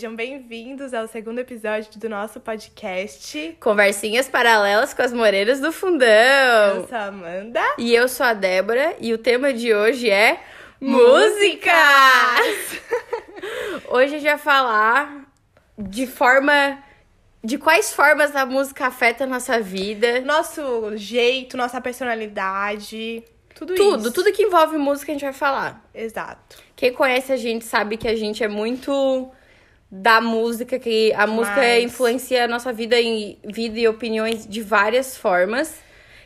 sejam bem-vindos ao segundo episódio do nosso podcast. Conversinhas paralelas com as moreiras do fundão. Eu sou a Amanda. E eu sou a Débora, e o tema de hoje é músicas! hoje a gente vai falar de forma. De quais formas a música afeta a nossa vida. Nosso jeito, nossa personalidade, tudo, Tudo, isso. tudo que envolve música a gente vai falar. Exato. Quem conhece a gente sabe que a gente é muito da música, que a música Demais. influencia a nossa vida em vida e opiniões de várias formas.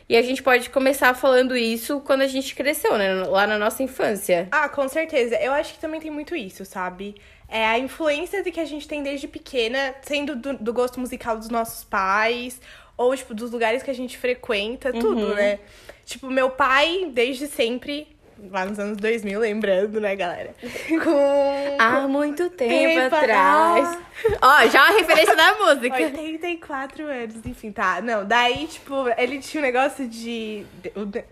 E a gente pode começar falando isso quando a gente cresceu, né? Lá na nossa infância. Ah, com certeza. Eu acho que também tem muito isso, sabe? É a influência de que a gente tem desde pequena, sendo do, do gosto musical dos nossos pais, ou, tipo, dos lugares que a gente frequenta, tudo, né? Tipo, meu pai, desde sempre, lá nos anos 2000, lembrando, né, galera? Com. Há muito tempo, Tempo atrás. Ó, já uma referência da música. 84 anos, enfim, tá. Não, daí, tipo, ele tinha um negócio de.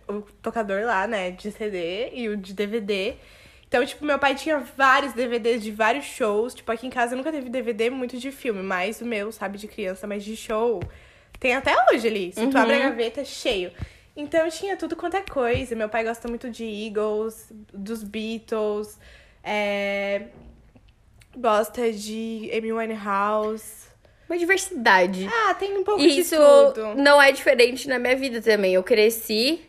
O, o tocador lá, né? De CD e o de DVD. Então, tipo, meu pai tinha vários DVDs de vários shows. Tipo, aqui em casa nunca teve DVD muito de filme, mas o meu, sabe, de criança, mas de show. Tem até hoje ali. Se tu abre a gaveta, é cheio. Então tinha tudo quanto é coisa. Meu pai gosta muito de Eagles, dos Beatles, é... gosta de Amy Winehouse. Uma diversidade. Ah, tem um pouco E de isso tudo. não é diferente na minha vida também. Eu cresci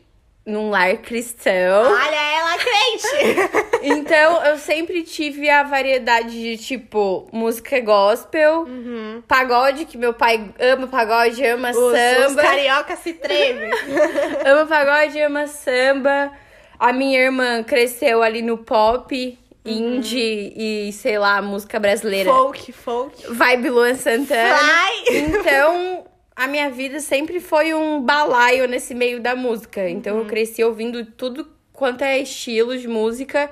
num lar cristão. Olha ela, crente! Então, eu sempre tive a variedade de, tipo, música gospel, Uhum. pagode, que meu pai ama pagode, ama os, os samba. carioca se tremem. ama pagode, ama samba. A minha irmã cresceu ali no pop, indie e, sei lá, música brasileira. folk, folk. Vibe Luan Santana. Fly! Então, a minha vida sempre foi um balaio nesse meio da música. Então, Uhum. eu cresci ouvindo tudo quanto é estilo de música.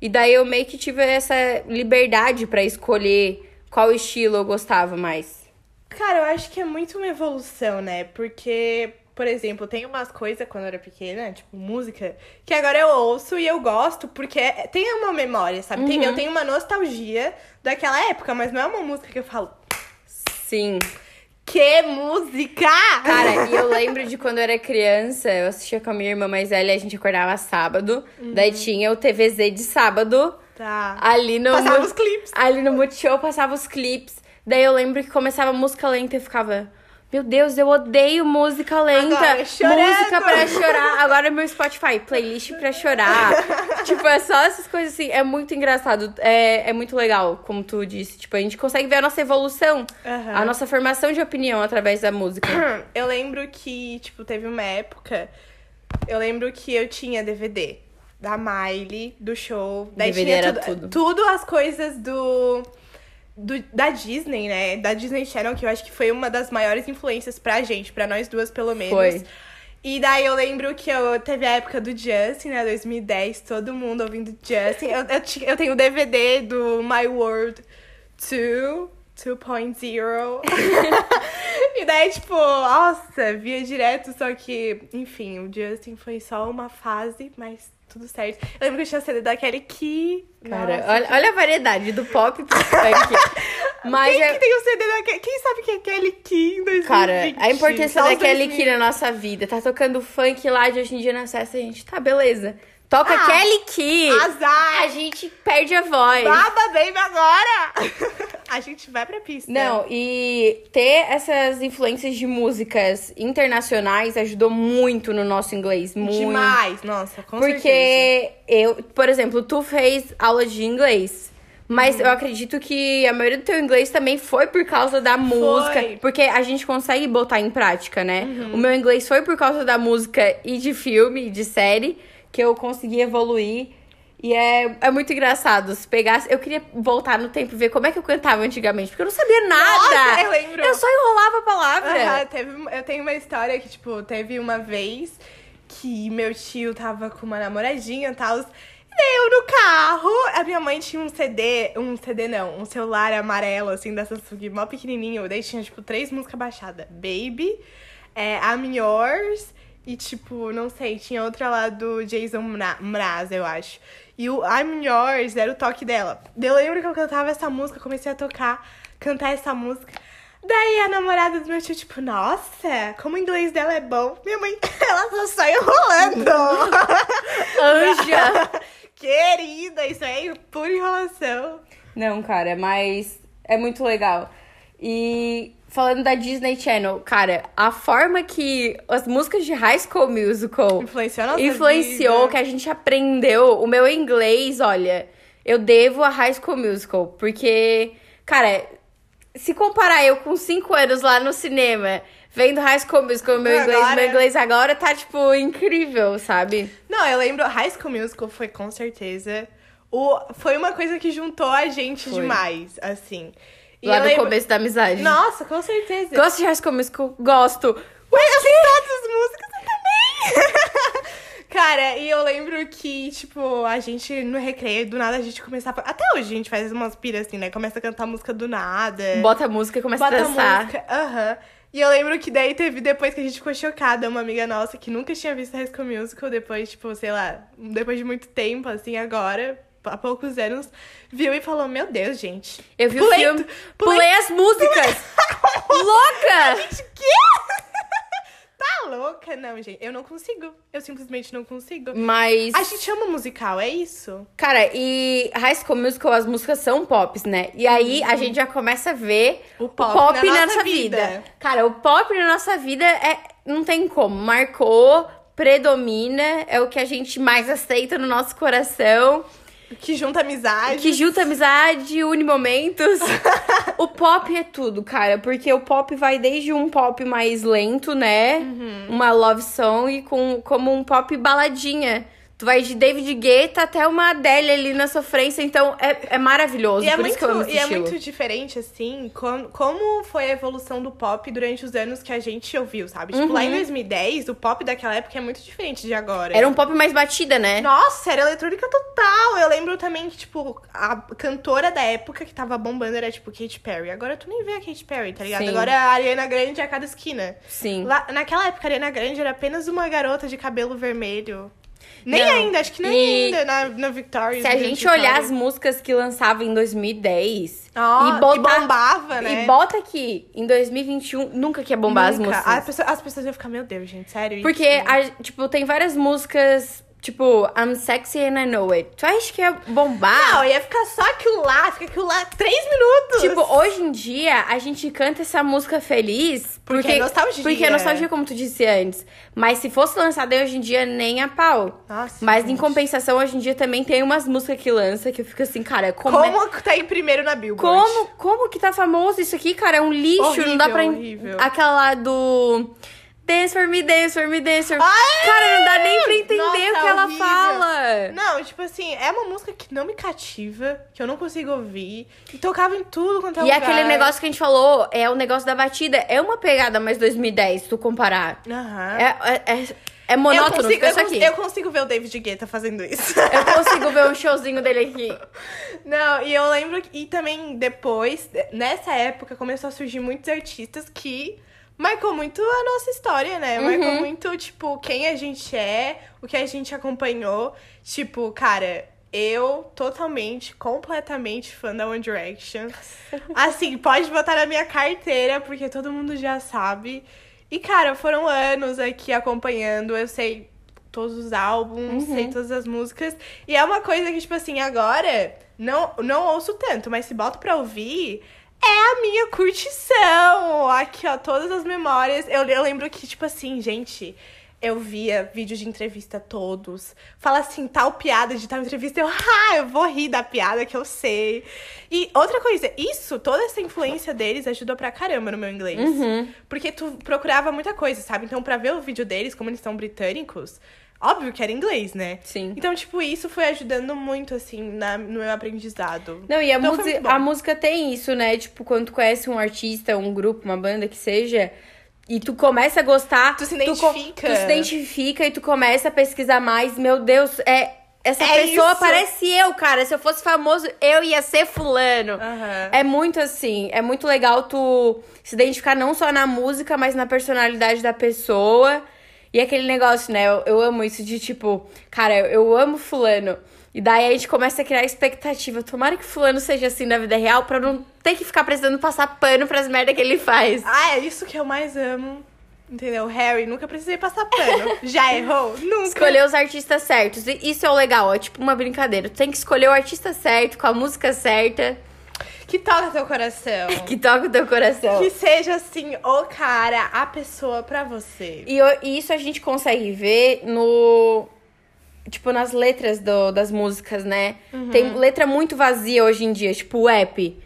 E daí eu meio que tive essa liberdade pra escolher qual estilo eu gostava mais. Cara, eu acho que é muito uma evolução, né? Porque, por exemplo, tem umas coisas quando eu era pequena, tipo música, que agora eu ouço e eu gosto porque é- tem uma memória, sabe? Tem- eu tenho uma nostalgia daquela época, mas não é uma música que eu falo, Sim. Que música! Cara, e eu lembro de quando eu era criança, eu assistia com a minha irmã mais velha, a gente acordava sábado. Daí tinha o TVZ de sábado. Tá. Ali no. Passava os clipes. Ali no Multishow passava os clipes. Daí eu lembro que começava música lenta e eu ficava. Meu Deus, eu odeio música lenta. Agora, chorando. música pra chorar. Agora meu Spotify, playlist pra chorar. tipo, é só essas coisas assim. É muito engraçado. É, é muito legal, como tu disse. Tipo, a gente consegue ver a nossa evolução. Aham. A nossa formação de opinião através da música. Eu lembro que, tipo, teve uma época. Eu lembro que eu tinha DVD da Miley, do show. Daí DVD tinha era tudo, tudo. tudo as coisas do, do. Da Disney, né? Da Disney Channel, que eu acho que foi uma das maiores influências pra gente, pra nós duas, pelo menos. Foi. E daí eu lembro que eu teve a época do Justin, né? 2010, todo mundo ouvindo Justin. Eu, eu, eu tenho o DVD do My World 2, 2.0. e daí, tipo, nossa, via direto, só que, enfim, o Justin foi só uma fase, mas tudo certo. Eu lembro que eu tinha CD da Kelly Key. Cara, Nossa, olha, olha a variedade do pop pro funk. Mas Quem é- que tem o CD da Kelly? Quem sabe que é Kelly Key em 2020? Cara, a importância da Kelly 2000. Key na nossa vida. Tá tocando funk lá de hoje em dia na festa, a gente, tá, beleza. Toca Ah, Kelly Key. Azar! A gente perde a voz. Baba Baby agora! a gente vai pra pista. Não, e ter essas influências de músicas internacionais ajudou muito no nosso inglês. Muito. Demais, nossa, com certeza. Porque eu, por exemplo, tu fez aula de inglês. Mas Uhum. eu acredito que a maioria do teu inglês também foi por causa da música. Porque a gente consegue botar em prática, né? Uhum. O meu inglês foi por causa da música e de filme, e de série, que eu consegui evoluir. E é, é muito engraçado. Se pegasse. Eu queria voltar no tempo e ver como é que eu cantava antigamente, porque eu não sabia nada. Nossa, eu lembro. Eu só enrolava a palavra. Aham, teve, eu tenho uma história que, tipo, teve uma vez que meu tio tava com uma namoradinha e tal. E eu no carro, a minha mãe tinha um CD, um CD não, um celular amarelo, assim, da Samsung, mó pequenininho. Daí tinha, tipo, três músicas baixadas. Baby, é, I'm Yours e, tipo, não sei, tinha outra lá do Jason Mra- Mraz, eu acho. E o I'm Yours era o toque dela. Eu lembro que eu cantava essa música, comecei a tocar, cantar essa música. Daí a namorada do meu tio, tipo, nossa, como o inglês dela é bom. Minha mãe, ela só sai enrolando. Anja! Querida, isso aí é pura enrolação. Não, cara, mas é muito legal. E falando da Disney Channel, cara, a forma que as músicas de High School Musical Influenciou influenciou, que a gente aprendeu. O meu inglês, olha, eu devo a High School Musical. Porque, cara, se comparar eu com 5 anos lá no cinema, vendo High School Musical, meu inglês, Agora- meu inglês agora tá, tipo, incrível, sabe? Não, eu lembro, High School Musical foi com certeza. O, foi uma coisa que juntou a gente Foi. demais, assim. E lá do lembro- começo da amizade. Nossa, com certeza. Gosto de High School Musical? Gosto. Ué, eu sei todas as músicas eu também! Cara, e eu lembro que, tipo, a gente no recreio, do nada a gente começava. Até hoje a gente faz umas piras assim, né? Começa a cantar música do nada. Bota a música e começa bota a dançar. música. Aham. E eu lembro que daí teve, depois que a gente ficou chocada, uma amiga nossa que nunca tinha visto High School Musical, depois, tipo, sei lá, depois de muito tempo, assim, agora, há poucos anos, viu e falou: Meu Deus, gente. Eu vi Pulei o filme, pulei, pulei- as músicas. Louca! Gente, quê? tá louca? Não, gente, eu não consigo. Eu simplesmente não consigo. Mas, A gente ama musical, é isso? cara, e High School Musical, as músicas são pops, né? E aí a gente já começa a ver O pop na nossa vida. vida. Cara, o pop na nossa vida é não tem como. Marcou, predomina, é o que a gente mais aceita no nosso coração. Que junta amizade. Que junta amizade, une momentos. o pop é tudo, cara. Porque o pop vai desde um pop mais lento, né? Uhum. Uma love song, com, como um pop baladinha. Tu vai de David Guetta até uma Adele ali na sofrência. Então é, é maravilhoso. E é, muito, e é muito diferente, assim, com- como foi a evolução do pop durante os anos que a gente ouviu, sabe? Tipo, lá em 2010, o pop daquela época é muito diferente de agora. Uhum. Era um pop mais batida, né? Nossa, era eletrônica total. Eu lembro também que, tipo, a cantora da época que tava bombando era, tipo, Katy Perry. Agora tu nem vê a Katy Perry, tá ligado? Sim. Agora a Ariana Grande é a cada esquina. Sim. Lá, naquela época, a Ariana Grande era apenas uma garota de cabelo vermelho. Nem Não. ainda, acho que nem E ainda na, na Victoria's. Se a gente olhar as músicas que lançava em 2010 Ah, e botar bombava, né? e bota aqui em 2021, nunca que ia bombar as Nunca. músicas. As pessoas, as pessoas iam ficar, meu Deus, gente, sério? Porque, isso? a- tipo, tem várias músicas, tipo, I'm sexy and I know it. Tu acha que ia bombar? Não, ia ficar só aquilo lá, fica aquilo lá três minutos. Tipo, hoje em dia, a gente canta essa música feliz Porque porque, é nostalgia. Porque é nostalgia, como tu disse antes. Mas se fosse lançada hoje em dia, nem a pau. Nossa, Mas em gente. compensação, hoje em dia também tem umas músicas que lança que eu fico assim, cara, como, Como, é- tá em primeiro na Billboard? como, como que tá famoso isso aqui, cara? É um lixo, não dá pra. Horrível, horrível. Aquela lá do. Dance for me, dance for me, dance for me. Ai! Cara, não dá nem pra entender Nossa, o que ela horrível. fala. Não, tipo assim, é uma música que não me cativa, que eu não consigo ouvir. E tocava em tudo quanto é E lugar. aquele negócio que a gente falou, é o negócio da batida. É uma pegada mais 2010, se tu comparar. Aham. É, é, é, é eu, monótono, consigo, eu, isso cons- aqui. eu consigo ver o David Guetta fazendo isso. Eu consigo ver um showzinho dele aqui. Não, e eu lembro que e também depois, nessa época, começou a surgir muitos artistas que marcou muito a nossa história, né? Marcou Uhum. muito, tipo, quem a gente é, o que a gente acompanhou. Tipo, cara, eu totalmente, completamente fã da One Direction. Assim, pode botar na minha carteira, porque todo mundo já sabe. E, cara, foram anos aqui acompanhando, eu sei todos os álbuns, Uhum. sei todas as músicas. E é uma coisa que, tipo assim, agora não, não ouço tanto, mas se boto pra ouvir, é a minha curtição. Aqui, ó, todas as memórias. Eu, eu lembro que, tipo assim, gente. Eu via vídeos de entrevista todos. Fala assim, tal piada de tal entrevista. Eu, ah, eu vou rir da piada que eu sei. E outra coisa, isso, toda essa influência deles ajudou pra caramba no meu inglês. Uhum. Porque tu procurava muita coisa, sabe? Então, pra ver o vídeo deles, como eles são britânicos, óbvio que era inglês, né? Sim. Então, tipo, isso foi ajudando muito, assim, na, no meu aprendizado. Não, e a, Então a música tem isso, né? Tipo, quando tu conhece um artista, um grupo, uma banda que seja, e tu começa a gostar. Tu se identifica. Tu, se identifica e tu começa a pesquisar mais. Meu Deus, é. Essa É pessoa isso. parece eu, cara. Se eu fosse famoso, eu ia ser fulano. Aham. É muito assim, é muito legal tu se identificar não só na música, mas na personalidade da pessoa. E aquele negócio, né? Eu, eu amo isso de tipo, cara, eu amo fulano. E daí a gente começa a criar expectativa. Tomara que fulano seja assim na vida real pra não ter que ficar precisando passar pano pras merdas que ele faz. Ah, é isso que eu mais amo. Entendeu? Harry, nunca precisei passar pano. Já errou? Nunca. Escolher os artistas certos. E Isso é o legal, é tipo uma brincadeira. Tu tem que escolher o artista certo, com a música certa, Que toca teu coração. que toca o teu coração. Que seja assim, o cara, a pessoa pra você. E, e isso a gente consegue ver no. Tipo, nas letras do- das músicas, né? Uhum. Tem letra muito vazia hoje em dia, tipo o app.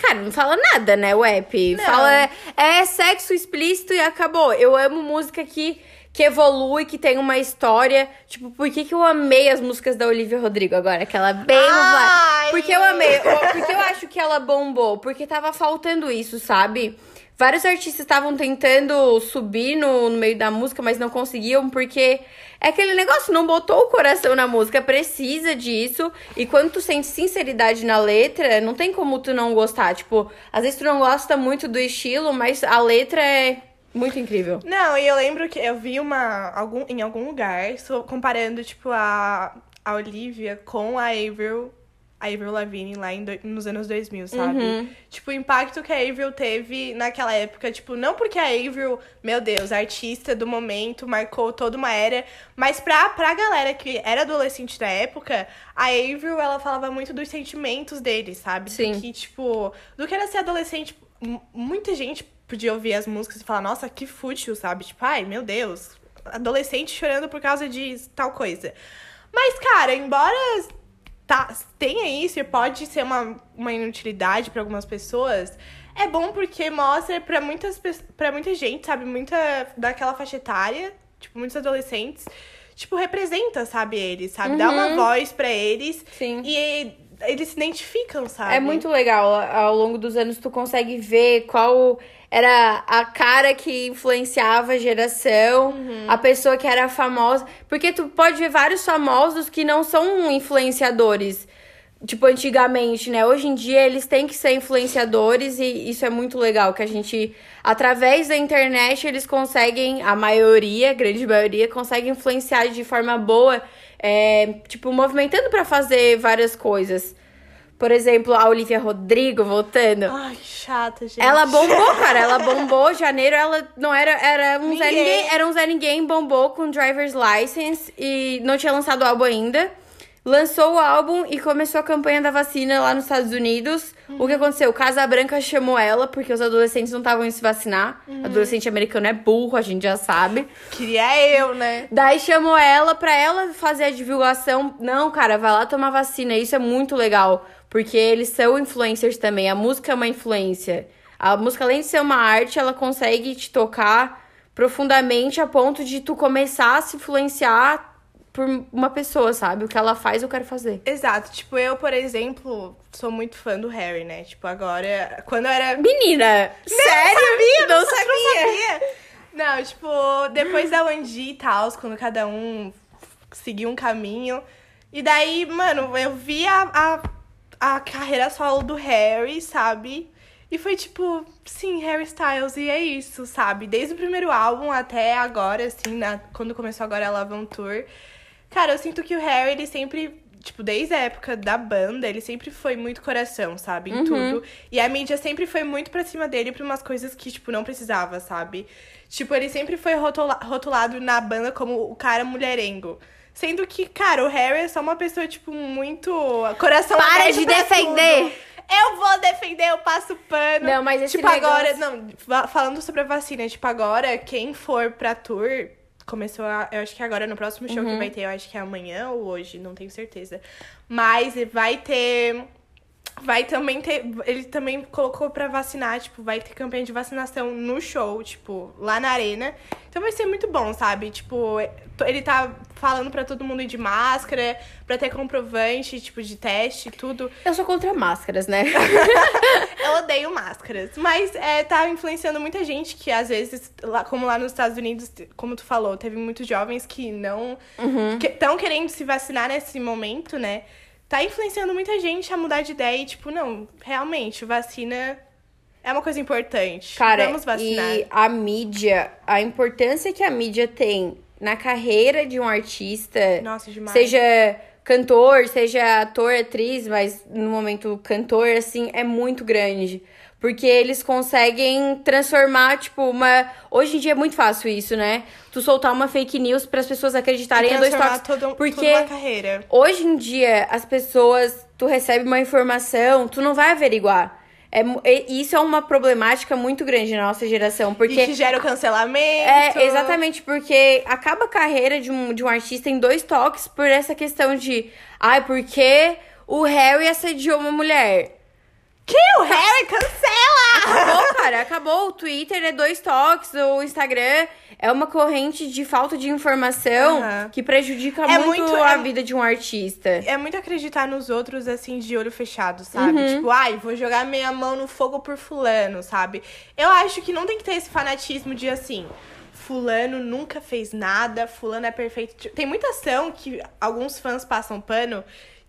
Cara, não fala nada, né? O app. Não. Fala é, é sexo explícito e acabou. Eu amo música que, que evolui, que tem uma história. Tipo, por que, que eu amei as músicas da Olivia Rodrigo agora? Aquela bem. Ai! Porque eu amei. Porque eu acho que ela bombou. Porque tava faltando isso, sabe? Vários artistas estavam tentando subir no, no meio da música, mas não conseguiam, porque é aquele negócio, não botou o coração na música, precisa disso. E quando tu sente sinceridade na letra, não tem como tu não gostar. Tipo, às vezes tu não gosta muito do estilo, mas a letra é muito incrível. Não, e eu lembro que eu vi uma algum, em algum lugar comparando, tipo, a, a Olivia com a Avril, a Avril Lavigne lá em nos anos 2000, sabe? Uhum. Tipo, o impacto que a Avril teve naquela época, tipo, não porque a Avril, meu Deus, artista do momento, marcou toda uma era, mas pra, pra galera que era adolescente da época, a Avril, ela falava muito dos sentimentos deles, sabe? Sim. Do que, tipo, do que era ser adolescente, muita gente podia ouvir as músicas e falar, nossa, que fútil, sabe? Tipo, ai, meu Deus, adolescente chorando por causa de tal coisa. Mas, cara, embora tá, tenha isso e pode ser uma, uma inutilidade pra algumas pessoas, é bom porque mostra pra muitas para muita gente, sabe? Muita daquela faixa etária, tipo, muitos adolescentes, tipo, representa, sabe, eles, sabe? Dá uma Uhum. voz pra eles Sim. e eles se identificam, sabe? É muito legal. Ao longo dos anos, tu consegue ver qual era a cara que influenciava a geração, a pessoa que era famosa. Porque tu pode ver vários famosos que não são influenciadores. Tipo, antigamente, né? Hoje em dia eles têm que ser influenciadores e isso é muito legal. Que a gente, através da internet, eles conseguem, a maioria, a grande maioria, consegue influenciar de forma boa, é, tipo, movimentando pra fazer várias coisas. Por exemplo, a Olivia Rodrigo voltando. Ai, chata, gente. Ela bombou, cara. Ela bombou. Janeiro, ela não era. Era um Zé Ninguém. Ninguém. Era um Zé Ninguém, bombou com Driver's License e não tinha lançado o álbum ainda. Lançou o álbum e começou a campanha da vacina lá nos Estados Unidos. O que aconteceu? Casa Branca chamou ela, porque os adolescentes não estavam indo se vacinar. Adolescente americano é burro, a gente já sabe. Queria eu, né? Daí chamou ela pra ela fazer a divulgação. Não, cara, vai lá tomar vacina. Isso é muito legal. Porque eles são influencers também. A música é uma influência. A música, além de ser uma arte, ela consegue te tocar profundamente a ponto de tu começar a se influenciar por uma pessoa, sabe? O que ela faz, eu quero fazer. Exato. Tipo, eu, por exemplo, sou muito fã do Harry, né? Tipo, agora, quando eu era Menina! sério? sabia, não não sabia. sabia. Não, tipo, depois da Wanji e tal, quando cada um seguiu um caminho. E daí, mano, eu vi a, a, a carreira solo do Harry, sabe? E foi tipo, sim, Harry Styles, e é isso, sabe? Desde o primeiro álbum até agora, assim, na, quando começou agora a Love on Tour. Cara, eu sinto que o Harry, ele sempre, tipo, desde a época da banda, ele sempre foi muito coração, sabe? Em tudo. E a mídia sempre foi muito pra cima dele pra umas coisas que, tipo, não precisava, sabe? Tipo, ele sempre foi rotula- rotulado na banda como o cara mulherengo. Sendo que, cara, o Harry é só uma pessoa, tipo, muito. Coração Para de defender! tudo. Eu vou defender, eu passo pano. Não, mas esse Tipo, negócio- agora. Não, falando sobre a vacina, tipo, agora, quem for pra tour. Começou a. Eu acho que agora no próximo show Uhum. que vai ter, eu acho que é amanhã ou hoje, não tenho certeza. Mas vai ter. Vai também ter. Ele também colocou pra vacinar, tipo, vai ter campanha de vacinação no show, tipo, lá na arena. Então vai ser muito bom, sabe? Tipo, ele tá falando pra todo mundo ir de máscara, pra ter comprovante, tipo, de teste, tudo. Eu sou contra máscaras, né? Eu odeio máscaras. Mas é, tá influenciando muita gente que, às vezes, lá, como lá nos Estados Unidos, como tu falou, teve muitos jovens que não. estão querendo se vacinar nesse momento, né? Tá influenciando muita gente a mudar de ideia e, tipo, não, realmente, vacina é uma coisa importante. Cara, Vamos vacinar. e a mídia, a importância que a mídia tem na carreira de um artista, Nossa, demais. seja cantor, seja ator, atriz, mas no momento cantor, assim, é muito grande. Porque eles conseguem transformar, tipo, uma. Hoje em dia é muito fácil isso, né? Tu soltar uma fake news para as pessoas acreditarem em dois Transformar toques. todo, porque toda uma carreira. hoje em dia as pessoas. Tu recebe uma informação, tu não vai averiguar. É, e isso é uma problemática muito grande na nossa geração. E Porque. que gera o cancelamento. É, exatamente, porque acaba a carreira de um, de um artista em dois toques por essa questão de. Ai, porque o Harry assediou uma mulher. Que o Harry cancela! Acabou, cara, acabou. O Twitter é dois toques, o Instagram é uma corrente de falta de informação Aham. que prejudica É muito, muito- a é- vida de um artista. É muito acreditar nos outros, assim, de olho fechado, sabe? Uhum. Tipo, ai, vou jogar minha mão no fogo por fulano, sabe? Eu acho que não tem que ter esse fanatismo de, assim, fulano nunca fez nada, fulano é perfeito. Tipo, Tem muita ação que alguns fãs passam pano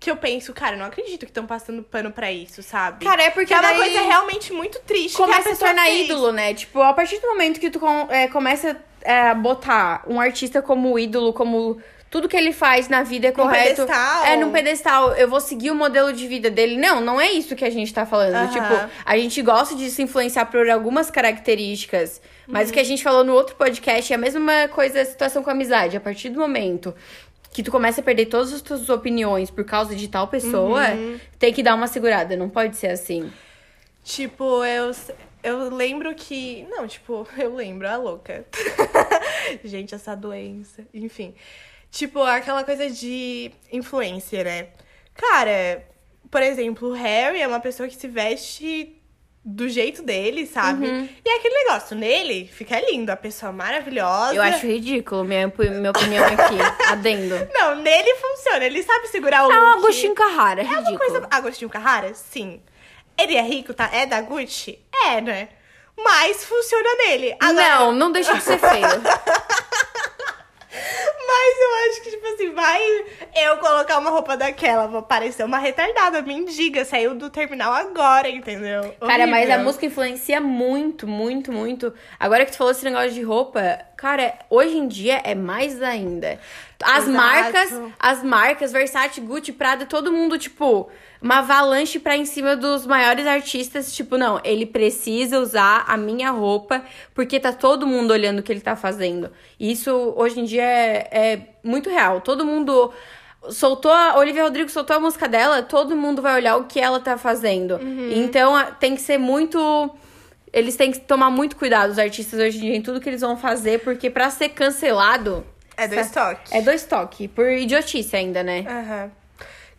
que eu penso, cara, eu não acredito que estão passando pano pra isso, sabe? Cara, é porque que é uma coisa realmente muito triste que a começa a se tornar fez. ídolo, né? Tipo, a partir do momento que tu com- é, começa é, a botar um artista como ídolo, como tudo que ele faz na vida é Num correto. pedestal. É, num pedestal. Eu vou seguir o modelo de vida dele. Não, não é isso que a gente tá falando. Aham. Tipo, a gente gosta de se influenciar por algumas características. Mas o Uhum. que a gente falou no outro podcast é a mesma coisa, a situação com a amizade. A partir do momento que tu começa a perder todas as tuas opiniões por causa de tal pessoa, Uhum. tem que dar uma segurada. Não pode ser assim. Tipo, eu, eu lembro que. Não, tipo, eu lembro, a louca. Gente, essa doença. Enfim. Tipo, aquela coisa de influência, né? Cara, por exemplo, o Harry é uma pessoa que se veste do jeito dele, sabe? Uhum. E é aquele negócio, nele fica lindo, a pessoa maravilhosa. Eu acho ridículo, minha, minha opinião aqui. Adendo. Não, nele funciona, ele sabe segurar o É um. Agostinho Carrara, é uma ridículo. coisa. Agostinho Carrara? Sim. Ele é rico, tá? É da Gucci? É, né? Mas funciona nele. Agora, Não, não deixa de ser feio. Mas eu acho que, tipo assim, vai eu colocar uma roupa daquela, vou parecer uma retardada, mendiga. Saiu do terminal agora, entendeu? Cara, mas a Horrível. música influencia muito, muito, muito. Agora que tu falou esse negócio de roupa, cara, hoje em dia é mais ainda. As Exato. marcas, as marcas, Versace, Gucci, Prada, todo mundo, tipo, uma avalanche pra em cima dos maiores artistas. Tipo, não, ele precisa usar a minha roupa porque tá todo mundo olhando o que ele tá fazendo. E isso, hoje em dia, é, é muito real. Todo mundo soltou a Olivia Rodrigo soltou a música dela, todo mundo vai olhar o que ela tá fazendo. Uhum. Então tem que ser muito eles têm que tomar muito cuidado os artistas hoje em dia em tudo que eles vão fazer, porque pra ser cancelado É do estoque. é dois toques, por idiotice ainda, né? Aham.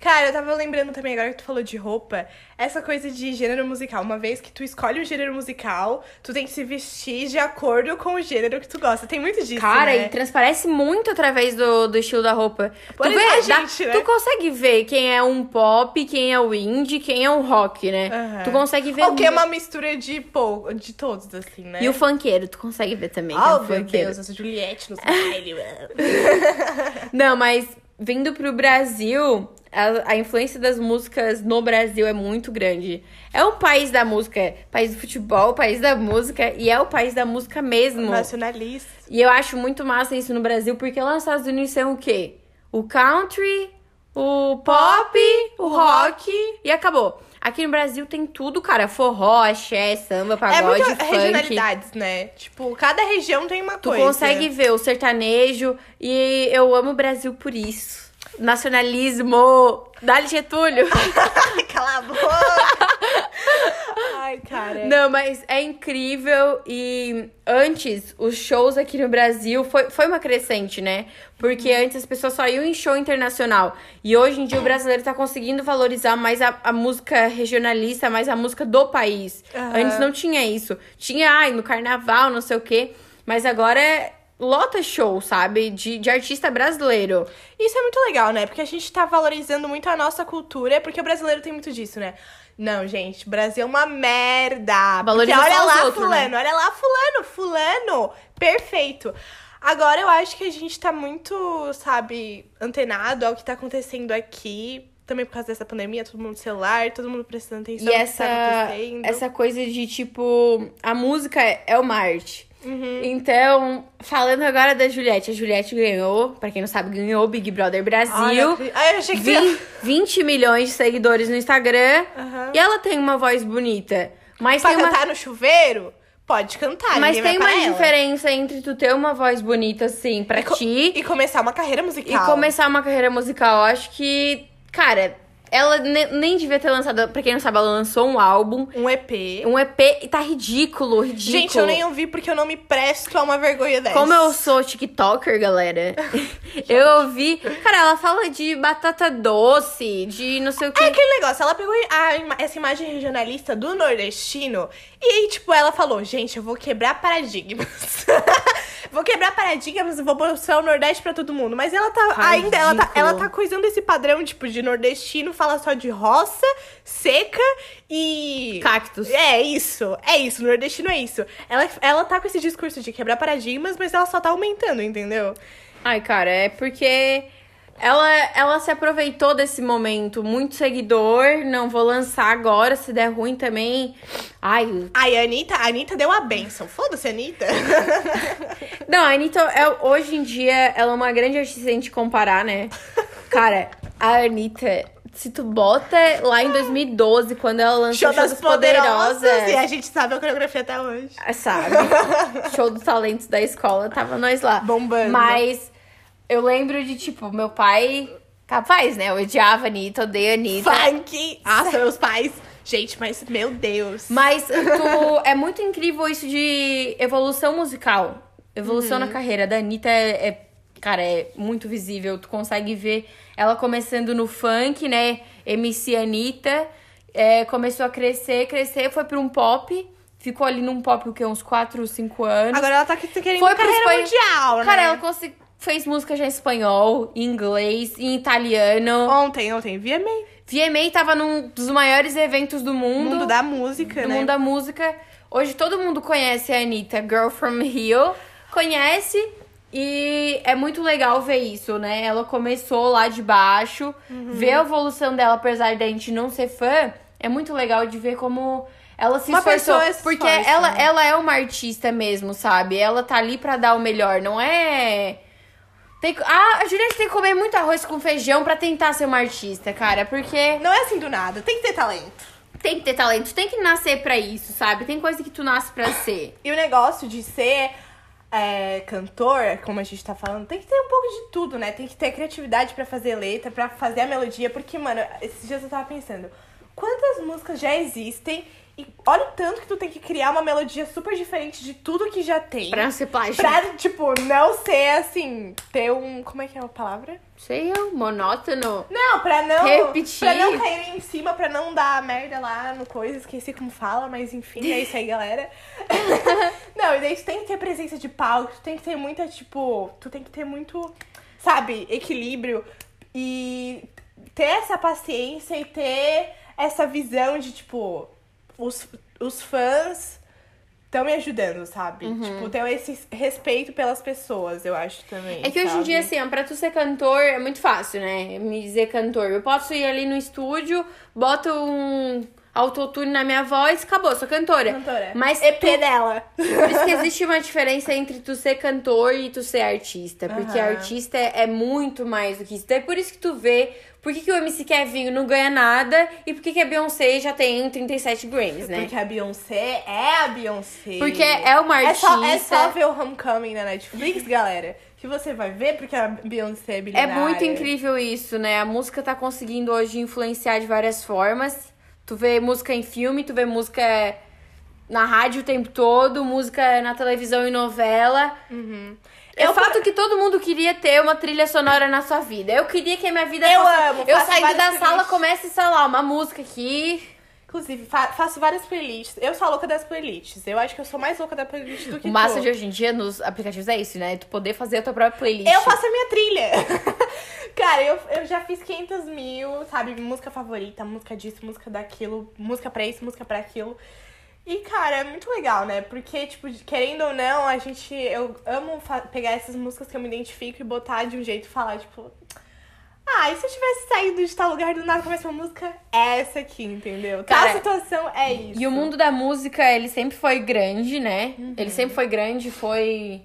Cara, eu tava lembrando também, agora que tu falou de roupa, essa coisa de gênero musical. Uma vez que tu escolhe um gênero musical, tu tem que se vestir de acordo com o gênero que tu gosta. Tem muito disso, Cara, né? e transparece muito através do, do estilo da roupa. Por tu, vê, a dá- gente, né? tu consegue ver quem é um pop, quem é o indie, quem é o rock, né? Aham. Tu consegue ver Ou que é uma mistura de, pou- de todos, assim, né? E o funkeiro, tu consegue ver também. é Oh, o meu funkeiro. Deus, essa Juliette nos baile. Não, mas vindo pro Brasil, a, a influência das músicas no Brasil é muito grande. É o país da música, país do futebol, país da música, e é o país da música mesmo. Nacionalista. E eu acho muito massa isso no Brasil, porque lá nos Estados Unidos são o quê? O country, o pop, o rock e acabou. Aqui no Brasil tem tudo, cara. Forró, axé, samba, É pagode, muita funk. regionalidades, né? Tipo, cada região tem uma Tu coisa. consegue ver o sertanejo e eu amo o Brasil por isso. Nacionalismo. Dá-lhe Getúlio. Cala a boca! Ai, cara. Não, mas é incrível e antes os shows aqui no Brasil foi, foi uma crescente, né? Porque antes as pessoas só iam em show internacional. E hoje em dia o brasileiro tá conseguindo valorizar mais a, a música regionalista, mais a música do país. Aham. Antes não tinha isso. Tinha, ai, no carnaval, não sei o quê. Mas agora é lota show, sabe? De, de artista brasileiro. Isso é muito legal, né? Porque a gente tá valorizando muito a nossa cultura, porque o brasileiro tem muito disso, né? Não, gente, Brasil é uma merda. Porque Valoriza olha só os lá, outros, né? fulano, olha lá, fulano, fulano. Perfeito. Agora eu acho que a gente tá muito, sabe, antenado ao que tá acontecendo aqui. Também por causa dessa pandemia, todo mundo celular, todo mundo prestando atenção E no que tá essa, acontecendo. essa coisa de, tipo, a música é uma arte. Então, falando agora da Juliette, a Juliette ganhou, pra quem não sabe, ganhou o Big Brother Brasil. Ai, eu achei que você... 20, 20 milhões de seguidores no Instagram. Aham. E ela tem uma voz bonita. Mas Pra tem uma, cantar no chuveiro, pode cantar. mas tem uma ela. diferença entre tu ter uma voz bonita, assim, pra co- ti E começar uma carreira e musical. começar uma carreira musical. Eu acho que, cara, ela ne- nem devia ter lançado. Pra quem não sabe, ela lançou um álbum, Um EP. um EP, e tá ridículo, ridículo. Gente, eu nem ouvi porque eu não me presto a uma vergonha dessa. Como eu sou TikToker, galera, eu ouvi. Cara, ela fala de batata doce, de não sei o que. É aquele negócio, ela pegou a essa imagem regionalista do nordestino e aí, tipo, ela falou, gente, eu vou quebrar paradigmas. vou quebrar paradigmas e vou mostrar o Nordeste pra todo mundo. Mas ela tá Ai, ainda, ela tá, ela tá coisando esse padrão, tipo, de nordestino, fala só de roça, seca e... Cactus. É isso, é isso, nordestino é isso. Ela, ela tá com esse discurso de quebrar paradigmas, mas ela só tá aumentando, entendeu? Ai, cara, é porque ela, ela se aproveitou desse momento. Muito seguidor, não vou lançar agora, se der ruim também. Ai. Ai, a Anitta, a Anitta deu a benção. Foda-se, Anitta. Não, a Anitta, é, hoje em dia, ela é uma grande artista se a gente comparar, né? Cara, a Anitta, se tu bota lá em 2012, quando ela lançou Show das Poderosas, Poderosas. E a gente sabe a coreografia até hoje. Sabe? Show dos talentos da escola, tava nós lá. Bombando. Mas eu lembro de, tipo, meu pai. Capaz, né? Eu odiava a Anitta, odeio a Anitta. Funk. Nossa, meus pais. Gente, mas meu Deus. Mas tu, é muito incrível isso de evolução musical. Evolução Uhum. na carreira da Anitta é, é- cara, é muito visível. Tu consegue ver ela começando no funk, né? MC Anitta. é, começou a crescer, crescer, foi pra um pop. Ficou ali num pop o quê? Uns 4, 5 anos. Agora ela tá querendo Foi carreira espanhol. mundial, né? Cara, ela consegui- fez música já em espanhol, em inglês, em italiano. Ontem, ontem, VMA. VMA tava num dos maiores eventos do mundo. Mundo da música, do né? mundo da música. Hoje todo mundo conhece a Anitta, Girl from Rio. Conhece e é muito legal ver isso, né? Ela começou lá de baixo, Uhum. ver a evolução dela, apesar da gente não ser fã. É muito legal de ver como ela se Uma esforçou. pessoa se porque esforça, ela, né? ela é uma artista mesmo, sabe? Ela tá ali pra dar o melhor, não é. Tem, que- ah, a Juliette tem que comer muito arroz com feijão pra tentar ser uma artista, cara. Porque Não é assim do nada, tem que ter talento. tem que ter talento, tem que nascer pra isso, sabe? Tem coisa que tu nasce pra ser. E o negócio de ser é, cantor, como a gente tá falando, tem que ter um pouco de tudo, né? Tem que ter criatividade pra fazer letra, pra fazer a melodia. Porque, mano, esses dias eu tava pensando, quantas músicas já existem e olha o tanto que tu tem que criar uma melodia super diferente de tudo que já tem. Pra não ser plágio. Pra, tipo, não ser assim, ter um. Como é que é a palavra? Sei eu, monótono. Não, pra não. Repetir. Pra não cair em cima, pra não dar merda lá no coisa, esqueci como fala, mas enfim, é isso aí, galera. não, e daí tu tem que ter presença de palco, tu tem que ter muita, tipo. Tu tem que ter muito, sabe, equilíbrio e ter essa paciência e ter essa visão de, tipo, os, os fãs estão me ajudando, sabe? Tipo, ter esse respeito pelas pessoas, eu acho também. Uhum. É que hoje em sabe? dia, assim, ó, pra tu ser cantor é muito fácil, né? Me dizer cantor. Eu posso ir ali no estúdio, boto um autotune na minha voz, acabou, sou cantora. Cantora. Mas EP tu- dela. Por isso que existe uma diferença entre tu ser cantor e tu ser artista. Porque Aham. artista é é muito mais do que isso. Então é por isso que tu vê por que, que o MC Kevin não ganha nada e por que, que a Beyoncé já tem 37 Grammys, né? Porque a Beyoncé é a Beyoncé. Porque é uma É só, é artista. só ver o Homecoming na Netflix, galera, que você vai ver porque a Beyoncé é É bilionária. muito incrível isso, né? A música tá conseguindo hoje influenciar de várias formas. Tu vê música em filme, tu vê música na rádio o tempo todo, música na televisão e novela. É Eu o fato que todo mundo queria ter uma trilha sonora na sua vida. Eu queria que a minha vida Eu fosse... amo, Eu saindo da sala, começa, sei lá, uma música aqui. Inclusive, fa- faço várias playlists. Eu sou a louca das playlists. Eu acho que eu sou mais louca da playlist do que O massa tu. de hoje em dia nos aplicativos é isso, né? Tu poder fazer a tua própria playlist. Eu faço a minha trilha. Cara, eu, eu já fiz 500 mil, sabe? Música favorita, música disso, música daquilo, música pra isso, música pra aquilo. E, cara, é muito legal, né? Porque, tipo, querendo ou não, a gente. Eu amo pegar essas músicas que eu me identifico e botar de um jeito e falar, tipo. Ah, e se eu tivesse saído de tal lugar do nada começa uma música é essa aqui, entendeu? Tal Cara, situação é isso. E o mundo da música, ele sempre foi grande, né? Ele sempre foi grande, foi.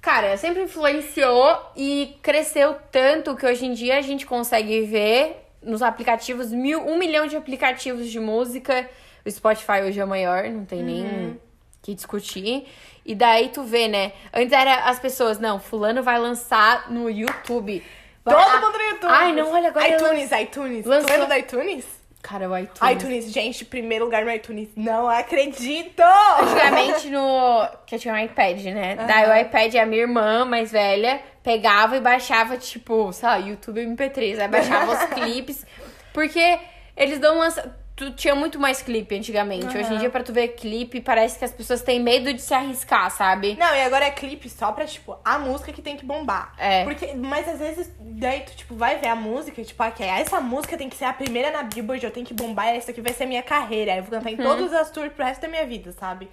Cara, sempre influenciou e cresceu tanto que hoje em dia a gente consegue ver nos aplicativos, mil, um milhão de aplicativos de música. O Spotify hoje é o maior, não tem nem que discutir. E daí tu vê, né? Antes era as pessoas, não, fulano vai lançar no YouTube. Vai- Todo ah, mundo no YouTube. Ai, não, olha agora. iTunes, iTunes. lançou- Tu lembra do iTunes? Cara, o iTunes. iTunes, gente, primeiro lugar no iTunes. Não acredito! Antigamente no. Que eu tinha um iPad, né? Daí o iPad, a minha irmã mais velha pegava e baixava, tipo, sei lá, YouTube MP3. Aí baixava os clipes. Porque eles dão lança. Tu tinha muito mais clipe antigamente. Hoje em dia, pra tu ver clipe, parece que as pessoas têm medo de se arriscar, sabe? Não, e agora é clipe só pra, tipo, a música que tem que bombar. É. Porque, mas às vezes, daí tu, tipo, vai ver a música, tipo, ok, essa música tem que ser a primeira na Billboard, eu tenho que bombar, essa aqui vai ser a minha carreira. Eu vou cantar em todas as tours pro resto da minha vida, sabe?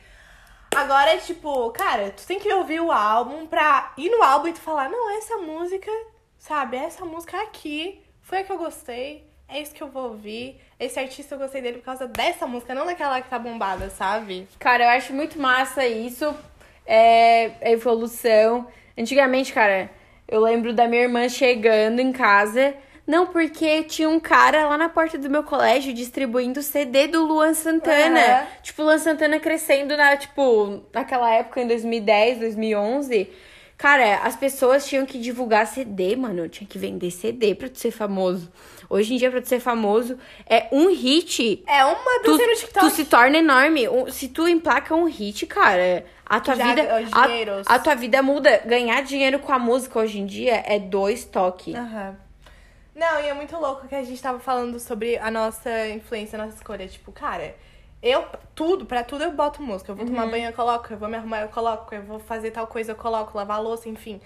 Agora é tipo, cara, tu tem que ouvir o álbum pra ir no álbum e tu falar, não, essa música, sabe, essa música aqui foi a que eu gostei, é isso que eu vou ouvir. Esse artista eu gostei dele por causa dessa música, não daquela que tá bombada, sabe? Cara, eu acho muito massa isso. É a evolução. Antigamente, cara, eu lembro da minha irmã chegando em casa. Não, porque tinha um cara lá na porta do meu colégio distribuindo CD do Luan Santana. Aham. Tipo, o Luan Santana crescendo na, tipo, naquela época, em 2010, 2011. Cara, as pessoas tinham que divulgar CD, mano. Tinha que vender CD pra tu ser famoso. Hoje em dia, pra tu ser famoso, é um hit É uma tu, no TikTok. tu se torna enorme. Se tu emplaca um hit, cara, a tua Já vida. A, a tua vida muda. Ganhar dinheiro com a música hoje em dia é dois toques. Aham. Não, e é muito louco que a gente tava falando sobre a nossa influência, a nossa escolha. Tipo, cara, eu, tudo, pra tudo eu boto música. Eu vou Uhum. tomar banho, eu coloco. Eu vou me arrumar, eu coloco. Eu vou fazer tal coisa, eu coloco. Lavar a louça, enfim.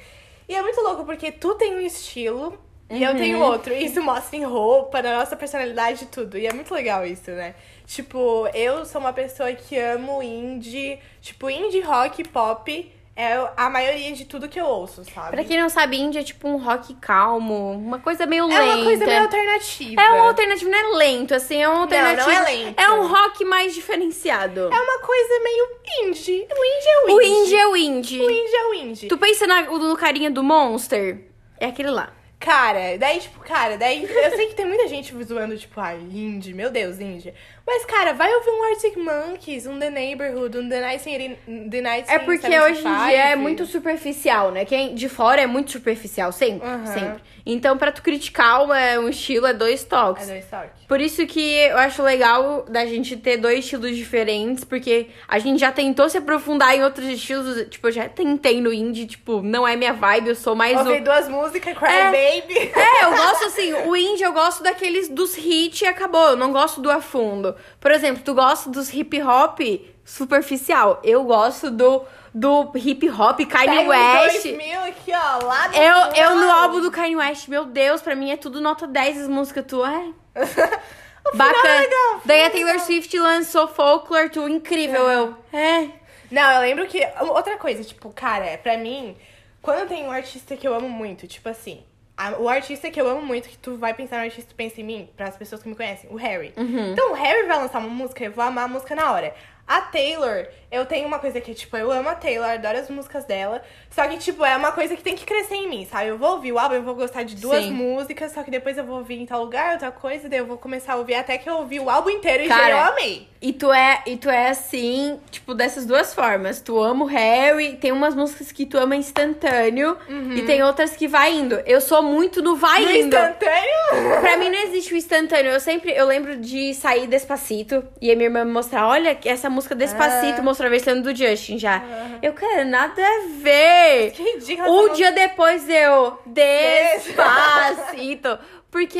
E é muito louco porque tu tem um estilo e eu Uhum. tenho outro. E isso mostra em roupa, na nossa personalidade e tudo. E é muito legal isso, né? Tipo, eu sou uma pessoa que amo indie. Tipo, indie, rock, pop é a maioria de tudo que eu ouço, sabe? Pra quem não sabe, indie é tipo um rock calmo, uma coisa meio é lenta. uma coisa meio alternativa. É um alternativo, não é lento, assim, é um alternativo. não é lento. É um rock mais diferenciado. É uma coisa meio indie. O indie é o o indie. indie é o indie. O indie é o indie. Tu pensa na- no carinha do Monster? É aquele lá. Cara, daí, tipo, cara, daí eu sei que tem muita gente zoando, tipo, ai, indie, meu Deus, indie. Mas, cara, vai ouvir um Arctic Monkeys, um The Neighborhood, um The Night in, The Night É porque hoje em dia é muito superficial, né? Quem de fora é muito superficial, sempre, Aham. sempre. Então, pra tu criticar uma- um estilo, é dois É toques. dois toques. Por isso que eu acho legal da gente ter dois estilos diferentes, porque a gente já tentou se aprofundar em outros estilos. Tipo, eu já tentei no indie, tipo, não é minha vibe, eu sou mais Ouvi o... duas músicas, Cry É. Baby. É, eu gosto assim, o indie eu gosto daqueles dos hits e acabou. Eu não gosto do a fundo. Por exemplo, tu gosta dos hip hop superficial. Eu gosto do, do hip hop Kanye os West. 2000 aqui, ó, lá do Eu, eu no álbum do Kanye West, meu Deus, pra mim é tudo nota 10 as músicas, tu é. É Bacana. legal, Daí a é Taylor. Swift lançou Folklore, tu incrível, eu. É. Não, eu lembro que. Outra coisa, tipo, cara, pra mim, quando tem um artista que eu amo muito, tipo assim. A- o artista que eu amo muito, que tu vai pensar no artista, tu pensa em mim, para as pessoas que me conhecem, o Harry. Então, o Harry vai lançar uma música, eu vou amar a música na hora. A Taylor, eu tenho uma coisa que, tipo, eu amo a Taylor, adoro as músicas dela. Só que, tipo, é uma coisa que tem que crescer em mim, sabe? Eu vou ouvir o álbum, eu vou gostar de duas Sim. músicas, só que depois eu vou ouvir em tal lugar, outra coisa, daí eu vou começar a ouvir até que eu ouvir o álbum inteiro e já Cara, eu amei. E tu é, e tu é assim, tipo, dessas duas formas. Tu ama o Harry, tem umas músicas que tu ama instantâneo e tem outras que vai indo. Eu sou muito no vai No indo. instantâneo. Pra mim não existe o instantâneo. Eu sempre, eu lembro de sair Despacito e a minha irmã me mostrar, olha, essa música Despacito, Ah. mostrou a versão do Justin já. Eu, cara, nada a ver. Que ridículo. Um dia depois eu Despacito. Porque,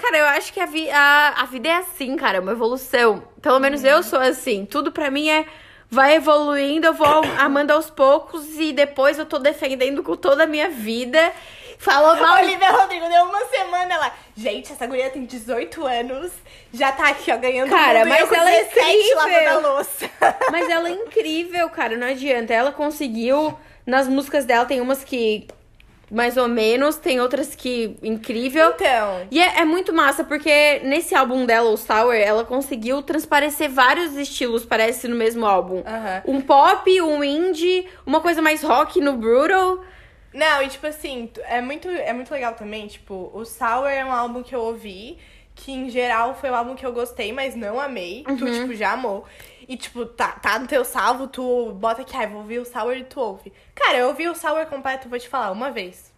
cara, eu acho que a, vi a, a vida é assim, cara, é uma evolução. Pelo menos eu sou assim. Tudo pra mim é. Vai evoluindo, eu vou amando aos poucos e depois eu tô defendendo com toda a minha vida. Falou mal. Olivia Rodrigo deu uma semana lá. Gente, essa guria tem 18 anos, já tá aqui, ó, ganhando Cara, mundo, mas ela é 17 incrível. louça. Mas ela é incrível, cara, não adianta. Ela conseguiu. Nas músicas dela tem umas que mais ou menos, tem outras que incrível. Então, E é, é muito massa, porque nesse álbum dela, o Sour, ela conseguiu transparecer vários estilos, parece, no mesmo álbum. aham. Um pop, um indie, uma coisa mais rock no Brutal. Não, e tipo assim, tu- é muito, é muito legal também, tipo, o Sour é um álbum que eu ouvi, que em geral foi um álbum que eu gostei, mas não amei. Tu, Uhum. tipo, já amou. E, tipo, tá, tá no teu salvo, tu bota aqui, ah, vou ouvir o Sour e tu ouve. Cara, eu ouvi o Sour completo, vou te falar, uma vez.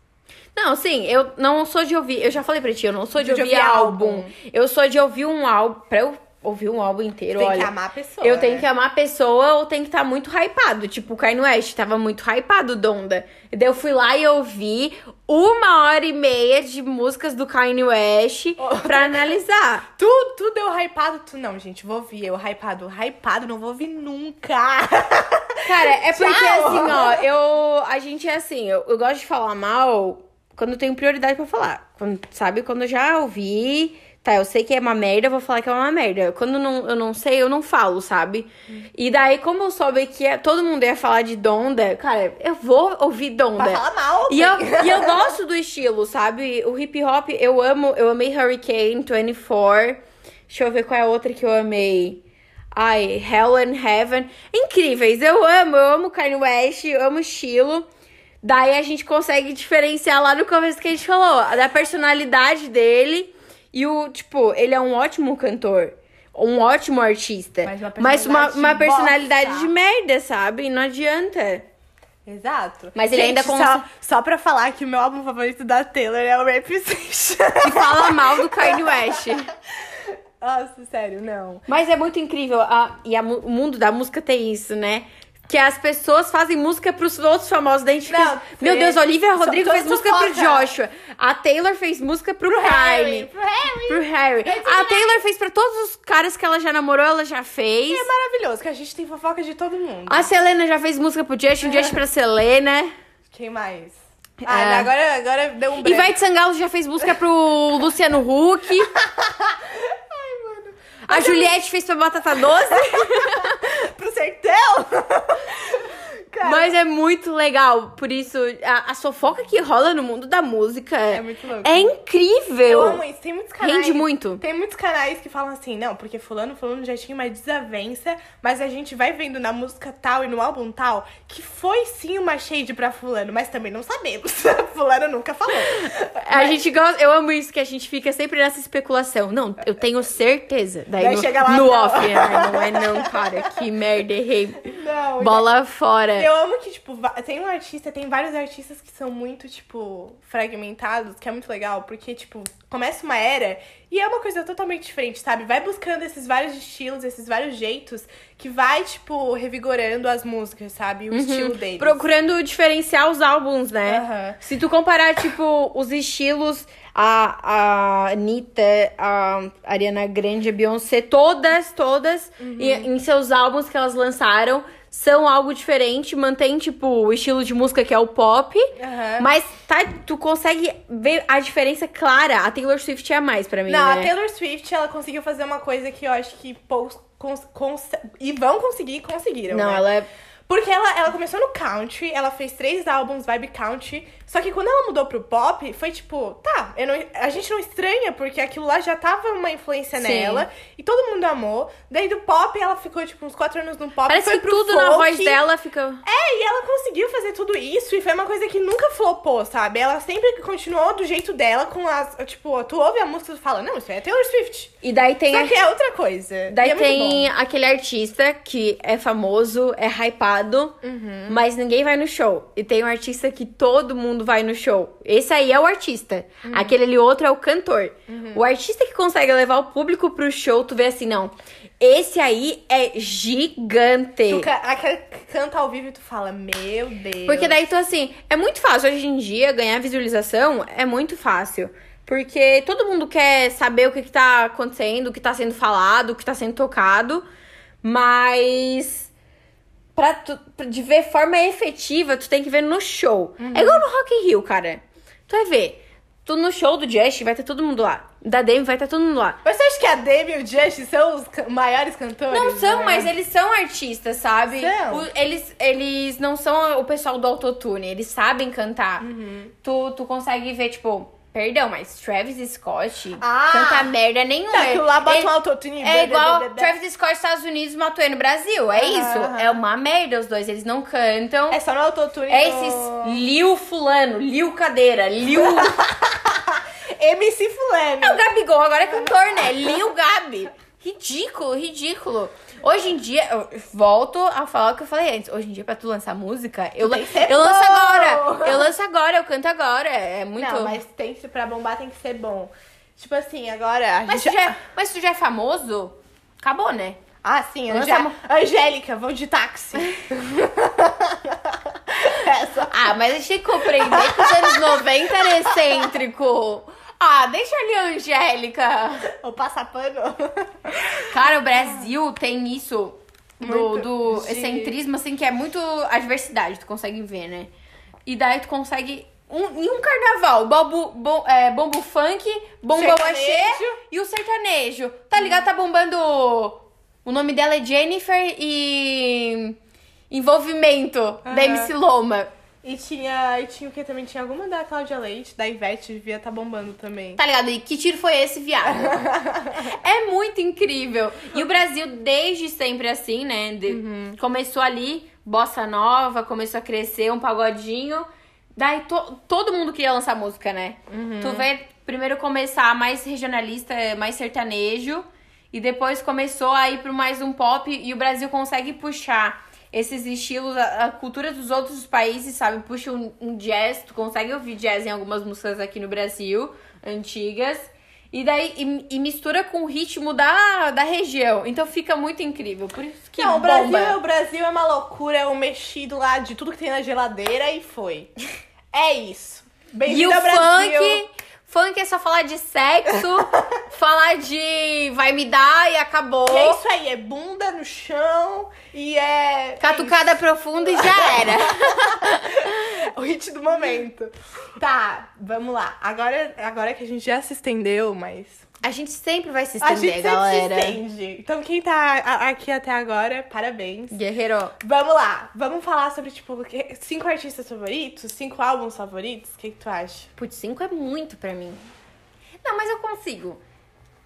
Não, sim, eu não sou de ouvir. Eu já falei pra ti, eu não sou de, De ouvir ouvir álbum. álbum. Eu sou de ouvir um álbum. Pra eu ouvir um álbum inteiro, Tem olha. que amar a pessoa. Eu tenho né? que amar a pessoa ou tem que estar muito hypado. Tipo, o Kanye West tava muito hypado, Donda. E daí eu fui lá e ouvi uma hora e meia de músicas do Kanye West Oh. pra analisar. Tu, tu deu hypado, tu não, gente, vou ouvir. Eu hypado, hypado, não vou ouvir nunca. Cara, é porque Tchau. assim, ó, eu. A gente é assim, eu, eu gosto de falar mal quando eu tenho prioridade pra falar. Quando, sabe? Quando eu já ouvi. Tá, eu sei que é uma merda, eu vou falar que é uma merda. Quando não, eu não sei, eu não falo, sabe? E daí, como eu soube que é- todo mundo ia falar de Donda, cara, eu vou ouvir Donda. Pra falar mal. E eu, e eu gosto do estilo, sabe? O hip hop, eu amo, eu amei Hurricane 24. Deixa eu ver qual é a outra que eu amei. Ai, Hell and Heaven. Incríveis, eu amo, eu amo Kanye West, eu amo estilo. Daí a gente consegue diferenciar lá no começo que a gente falou, da personalidade dele. E o, tipo, ele é um ótimo cantor. Um ótimo artista. Mas uma Mas uma, personalidade uma de personalidade bosta. de merda, sabe? Não adianta. Exato. Mas ele ainda cons- só, só pra falar que o meu álbum favorito da Taylor é o Reputation. E fala mal do Kanye West. Nossa, sério, não. Mas é muito incrível. a- e a o mundo da música tem isso, né? Que as pessoas fazem música pros outros famosos. Daí a gente Não, fica- Meu. Deus, Olivia Rodrigo fez música pro fofoca. Joshua. A Taylor fez música pro, Pro Harry. Pro Harry. Pro Harry. A Taylor fez pra todos os caras que ela já namorou, ela já fez. É maravilhoso, que a gente tem fofoca de todo mundo. A Selena já fez música pro Justin, Justin pra Selena. Quem mais? É. Ah, agora, agora deu um branco. Ivete Sangalo já fez música pro Luciano Huck. A Juliette fez pra Batata Doce. Pro sertão. Cara, Mas é muito legal. Por isso, a, a fofoca que rola no mundo da música É muito louco. é incrível. eu amo isso. Tem muitos canais. Rende muito. Tem muitos canais que falam assim, não, porque fulano, fulano já tinha uma desavença, mas a gente vai vendo na música tal e no álbum tal que foi sim uma shade pra fulano, mas também não sabemos. fulano nunca falou. A gente gosta, eu amo isso, que a gente fica sempre nessa especulação. Não, eu tenho certeza. Daí, Daí no, chega lá, no não. off, ai, não é não, cara. Que merda, errei. Não, Bola fora. Eu amo que, tipo, tem um artista, tem vários artistas que são muito, tipo, fragmentados, que é muito legal, porque, tipo, começa uma era e é uma coisa totalmente diferente, sabe? Vai buscando esses vários estilos, esses vários jeitos, que vai, tipo, revigorando as músicas, sabe? O estilo deles. Procurando diferenciar os álbuns, né? Aham. Se tu comparar, tipo, os estilos, a, a Anitta, a Ariana Grande, a Beyoncé, todas, todas, Uhum. e- em seus álbuns que elas lançaram, são algo diferente, mantém, tipo, o estilo de música que é o pop, Aham. mas tá, tu consegue ver a diferença clara. A Taylor Swift é a mais pra mim, Não, né? a Taylor Swift, ela conseguiu fazer uma coisa que eu acho que poucos cons- cons- e vão conseguir, conseguiram. Não, né? ela é... Porque ela, ela começou no country, ela fez três álbuns vibe country, só que quando ela mudou pro pop, foi tipo, tá, eu não- a gente não estranha, porque aquilo lá já tava uma influência Sim. nela, e todo mundo amou. Daí do pop, ela ficou, tipo, uns quatro anos no pop, Parece foi que pro tudo na folk. voz dela fica... É, e ela conseguiu fazer tudo isso, e foi uma coisa que nunca flopou, sabe? Ela sempre continuou do jeito dela, com as, tipo, tu ouve a música e tu fala, não, isso é Taylor Swift. E daí tem... Só que é outra coisa. Daí é tem aquele artista que é famoso, é hypado, Uhum. mas ninguém vai no show. E tem um artista que todo mundo vai no show. Esse aí é o artista. Uhum. Aquele ali outro é o cantor. O artista que consegue levar o público pro show, tu vê assim, não. Esse aí é gigante. Tu ca- aquele que canta ao vivo e tu fala, meu Deus. Porque daí tu assim, é muito fácil hoje em dia ganhar visualização, é muito fácil. Porque todo mundo quer saber o que, que tá acontecendo, o que tá sendo falado, o que tá sendo tocado. Mas pra tu, pra- de ver forma efetiva, tu tem que ver no show. É igual no Rock in Rio, cara. Tu vai ver. tu no show do Just vai ter todo mundo lá. Da Demi vai estar todo mundo lá. Mas você acha que a Demi e o Just são os maiores cantores? Não são, né? mas eles são artistas, sabe? São. O- eles, eles não são o pessoal do autotune, eles sabem cantar. Uhum. Tu, tu consegue ver, tipo, perdão, mas Travis Scott Ah! canta merda nenhuma. Tá, aquilo lá bota um autotune. É igual blá, blá, blá. Travis Scott nos Estados Unidos matou ele no Brasil. É Aham, isso. É uma merda os dois. Eles não cantam. É só no autotune. É esses Liu Fulano, Liu Cadeira, Liu. MC Fulano. É o Gabigol, agora é cantor, né? Lil Gabi. Ridículo, ridículo. Hoje em dia, eu volto a falar o que eu falei antes. Hoje em dia, pra tu lançar música, eu, lan- eu lanço bom. agora. Eu lanço agora, eu canto agora. É muito. Não, mas tem que, pra bombar tem que ser bom. Tipo assim, agora Mas gente... tu, já, mas tu já é famoso? Acabou, né? Ah, sim, Lança Angé- uma- Angélica, vou de táxi. Essa. Ah, mas a gente tem que compreender que os anos 90 era excêntrico. Ah, deixa ali a Angélica. Vou passar pano. Cara, o Brasil tem isso do, do de- excentrismo, assim, que é muito a diversidade, tu consegue ver, né? E daí tu consegue. Um, em um carnaval, bombo, bom, é, bombo funk, bombo Sertanejo. axé e o sertanejo. Tá ligado? Tá bombando. O nome dela é Jennifer e. Envolvimento da Aham. MC Loma. E tinha, e tinha o que também? Tinha alguma da Cláudia Leite, da Ivete, devia estar bombando também. Tá ligado? E que tiro foi esse, viado? é muito incrível. E o Brasil, desde sempre assim, né? De- Começou ali, bossa nova, começou a crescer, um pagodinho. Daí to- todo mundo queria lançar música, né? Tu vê primeiro começar mais regionalista, mais sertanejo. E depois começou a ir pro mais um pop. E o Brasil consegue puxar esses estilos, a, a cultura dos outros países, sabe? Puxa um, um jazz, tu consegue ouvir jazz em algumas músicas aqui no Brasil, antigas. E daí e, e mistura com o ritmo da, da região. Então fica muito incrível. Por isso que não, o bomba. Brasil, o Brasil é uma loucura, é um mexido lá de tudo que tem na geladeira e foi. É isso. Bem-vindo ao Brasil. funk, funk é só falar de sexo, falar de vai me dar e acabou. E é isso aí, é bunda no chão e é. Catucada profunda e já era. o hit do momento. Tá, vamos lá. Agora, agora que a gente já se estendeu, mas. A gente sempre vai se A estender, gente sempre galera. se estende. Então, quem tá a- aqui até agora, parabéns. Guerreiro. Vamos lá, vamos falar sobre, tipo, cinco artistas favoritos, cinco álbuns favoritos? O que, que tu acha? Putz, 5 é muito pra mim. Não, mas eu consigo.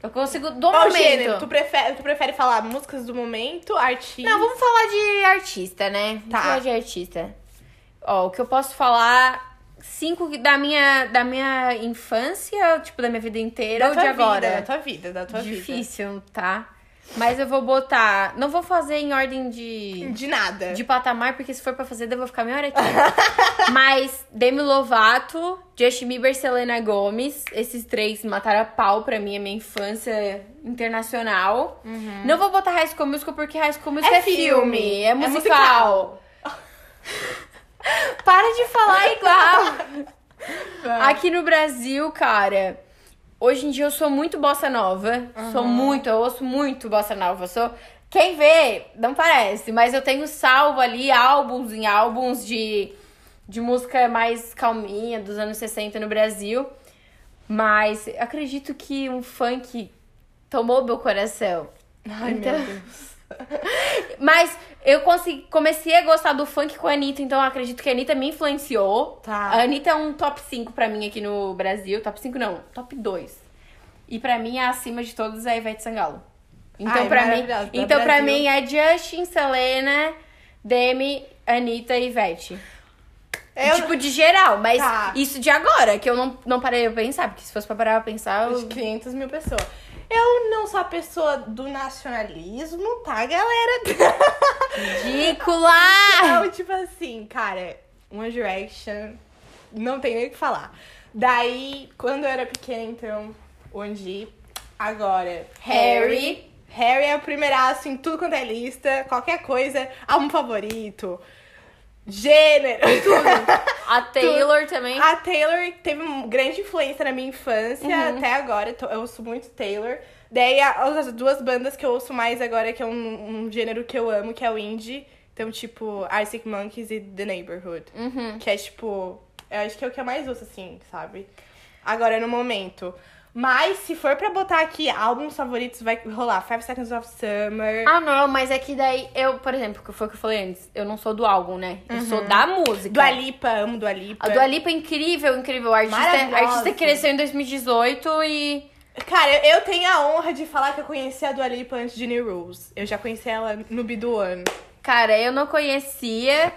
Eu consigo do Qual momento. gênero? Tu prefere, tu prefere falar músicas do momento, artista? Não, vamos falar de artista, né? Vamos Tá. falar de artista. Ó, o que eu posso falar. Cinco da minha, da minha infância, tipo, da minha vida inteira da ou de agora? Vida, da tua vida, da tua vida. Difícil, tá? Mas eu vou botar. Não vou fazer em ordem de. De nada. De patamar, porque se for pra fazer, eu vou ficar meia hora aqui. Mas Demi Lovato, Justin Bieber, Selena Gomez, esses três mataram a pau pra mim, a minha infância internacional. Não vou botar High School Musical porque High School Musical É é, filme, filme, é é musical. Para de falar igual. Aqui no Brasil, cara, hoje em dia eu sou muito bossa nova. Sou muito, eu ouço muito bossa nova. Sou. Quem vê, não parece, mas eu tenho salvo ali álbuns em álbuns de, de música mais calminha dos anos 60 no Brasil. Mas acredito que um funk tomou meu coração. Ai, Então- meu Deus. Mas eu consegui, comecei a gostar do funk com a Anitta, então eu acredito que a Anitta me influenciou. Tá. A Anitta é um top 5 pra mim aqui no Brasil. Top 5 não, top 2. E pra mim, acima de todos é a Ivete Sangalo. Então, Ai, pra mim. Da então pra mim é Justin, Selena, Demi, Anitta e Ivete. Eu, Tipo, de geral, mas Tá. isso de agora, que eu não, não parei pra pensar, porque se fosse pra parar pra pensar, eu... 500 mil pessoas. Eu não sou a pessoa do nacionalismo, tá, galera? Ridícula! Não, tipo assim, cara, One Direction, não tem nem o que falar. Daí, quando eu era pequena, então, One agora, Harry. Harry é o primeiraço em tudo quanto é lista, qualquer coisa, álbum favorito, gênero, A Taylor também. A Taylor teve uma grande influência na minha infância, Uhum. até agora. Eu ouço muito Taylor. Daí as duas bandas que eu ouço mais agora, que é um, um gênero que eu amo, que é o indie. Então, tipo, Arctic Monkeys e The Neighborhood. Uhum. Que é, tipo, eu acho que é o que eu mais ouço, assim, sabe? agora no momento. Mas se for pra botar aqui álbuns favoritos, vai rolar Five Seconds of Summer. Ah, não, mas é que daí eu, por exemplo, que foi o que eu falei antes, eu não sou do álbum, né? Eu sou da música. Dua Lipa, amo Dua Lipa. A Dua Lipa é incrível, incrível. A artista, a artista cresceu em 2018 e. Cara, eu tenho a honra de falar que eu conheci a Dua Lipa antes de New Rules. Eu já conheci ela no bi do ano. Cara, eu não conhecia,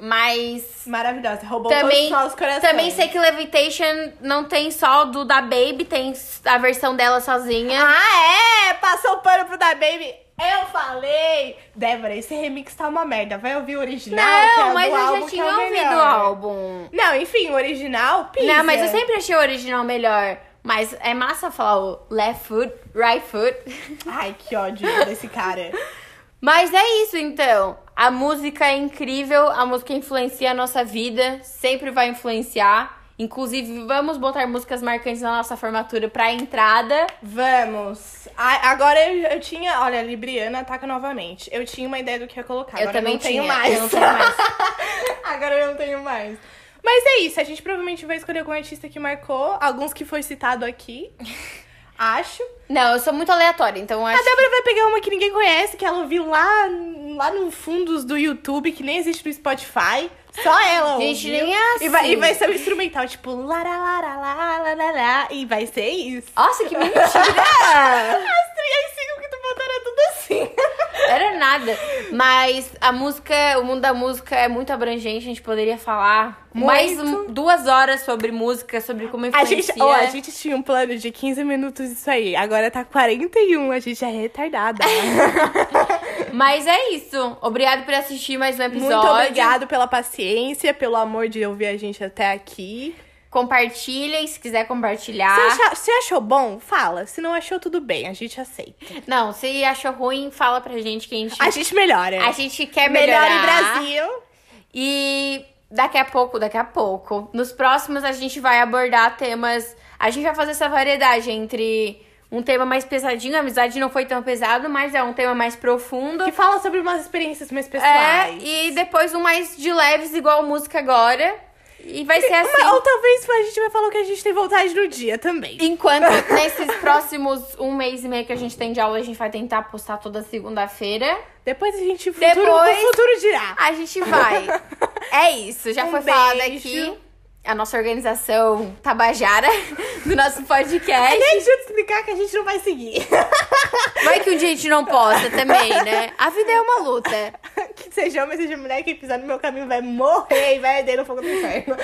mas. Maravilhosa, roubou Também, todos os corações. também sei que Levitation não tem só do da Baby, tem a versão dela sozinha. Ah, é? Passou o pano pro Da Baby. Eu falei! Débora, esse remix tá uma merda. Vai ouvir o original? é não, o mas eu já tinha é o ouvido melhor. o álbum. Não, enfim, o original, pisa. Não, mas eu sempre achei o original melhor. Mas é massa falar o left foot, right foot. Ai, que ódio desse cara. Mas é isso então. A música é incrível, a música influencia a nossa vida, sempre vai influenciar. Inclusive, vamos botar músicas marcantes na nossa formatura pra entrada. Vamos. Ah, agora eu, eu tinha. Olha, a Libriana ataca novamente. Eu tinha uma ideia do que ia colocar. Eu agora também não tenho tinha, mais. eu não tenho mais. agora eu não tenho mais. Mas é isso, a gente provavelmente vai escolher algum artista que marcou, alguns que foi citado aqui. Acho. Não, eu sou muito aleatória, então eu A acho. Débora vai pegar uma que ninguém conhece, que ela ouviu lá, lá no fundos do YouTube, que nem existe no Spotify. Só ela Gente, nem é E vai, assim. e vai ser um instrumental, tipo, lara, lara, lara, lara, e vai ser isso. Nossa, que mentira! As 35 que tu botou era tudo assim. Era nada. Mas a música, o mundo da música é muito abrangente, a gente poderia falar Muito. mais um- duas horas sobre música, sobre como A influencia. gente, ó, a gente tinha um plano de 15 minutos disso aí. Agora tá 41, a gente é retardada. Mas é isso. Obrigado por assistir mais um episódio. Muito obrigado pela paciência, pelo amor de ouvir a gente até aqui. Compartilhem, se quiser compartilhar. Se, achar- se achou bom, fala. Se não achou, tudo bem, a gente aceita. Não, se achou ruim, fala pra gente que a gente, A gente melhora. a gente quer Melhor melhorar. em Brasil. E daqui a pouco, daqui a pouco, nos próximos a gente vai abordar temas. A gente vai fazer essa variedade entre um tema mais pesadinho, a amizade não foi tão pesado, mas é um tema mais profundo. Que fala sobre umas experiências mais É, pessoais. e depois um mais de leves, igual música agora. E vai ser assim. Ou talvez a gente vai falar o que a gente tem vontade no dia também. Enquanto nesses próximos um mês e meio que a gente tem de aula, a gente vai tentar postar toda segunda-feira. Depois a gente futuro, Depois- o futuro dirá. A gente vai. É isso, já Um foi falado beijo. aqui. A nossa organização Tabajara do nosso podcast. Nem ajuda explicar que a gente não vai seguir. Vai que um dia a gente não posta também, né? A vida é uma luta. que seja homem, seja mulher, quem pisar no meu caminho vai morrer e vai arder no fogo do inferno.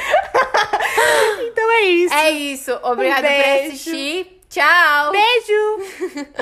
então é isso. É isso. Obrigada por beijo. assistir. Tchau. Beijo!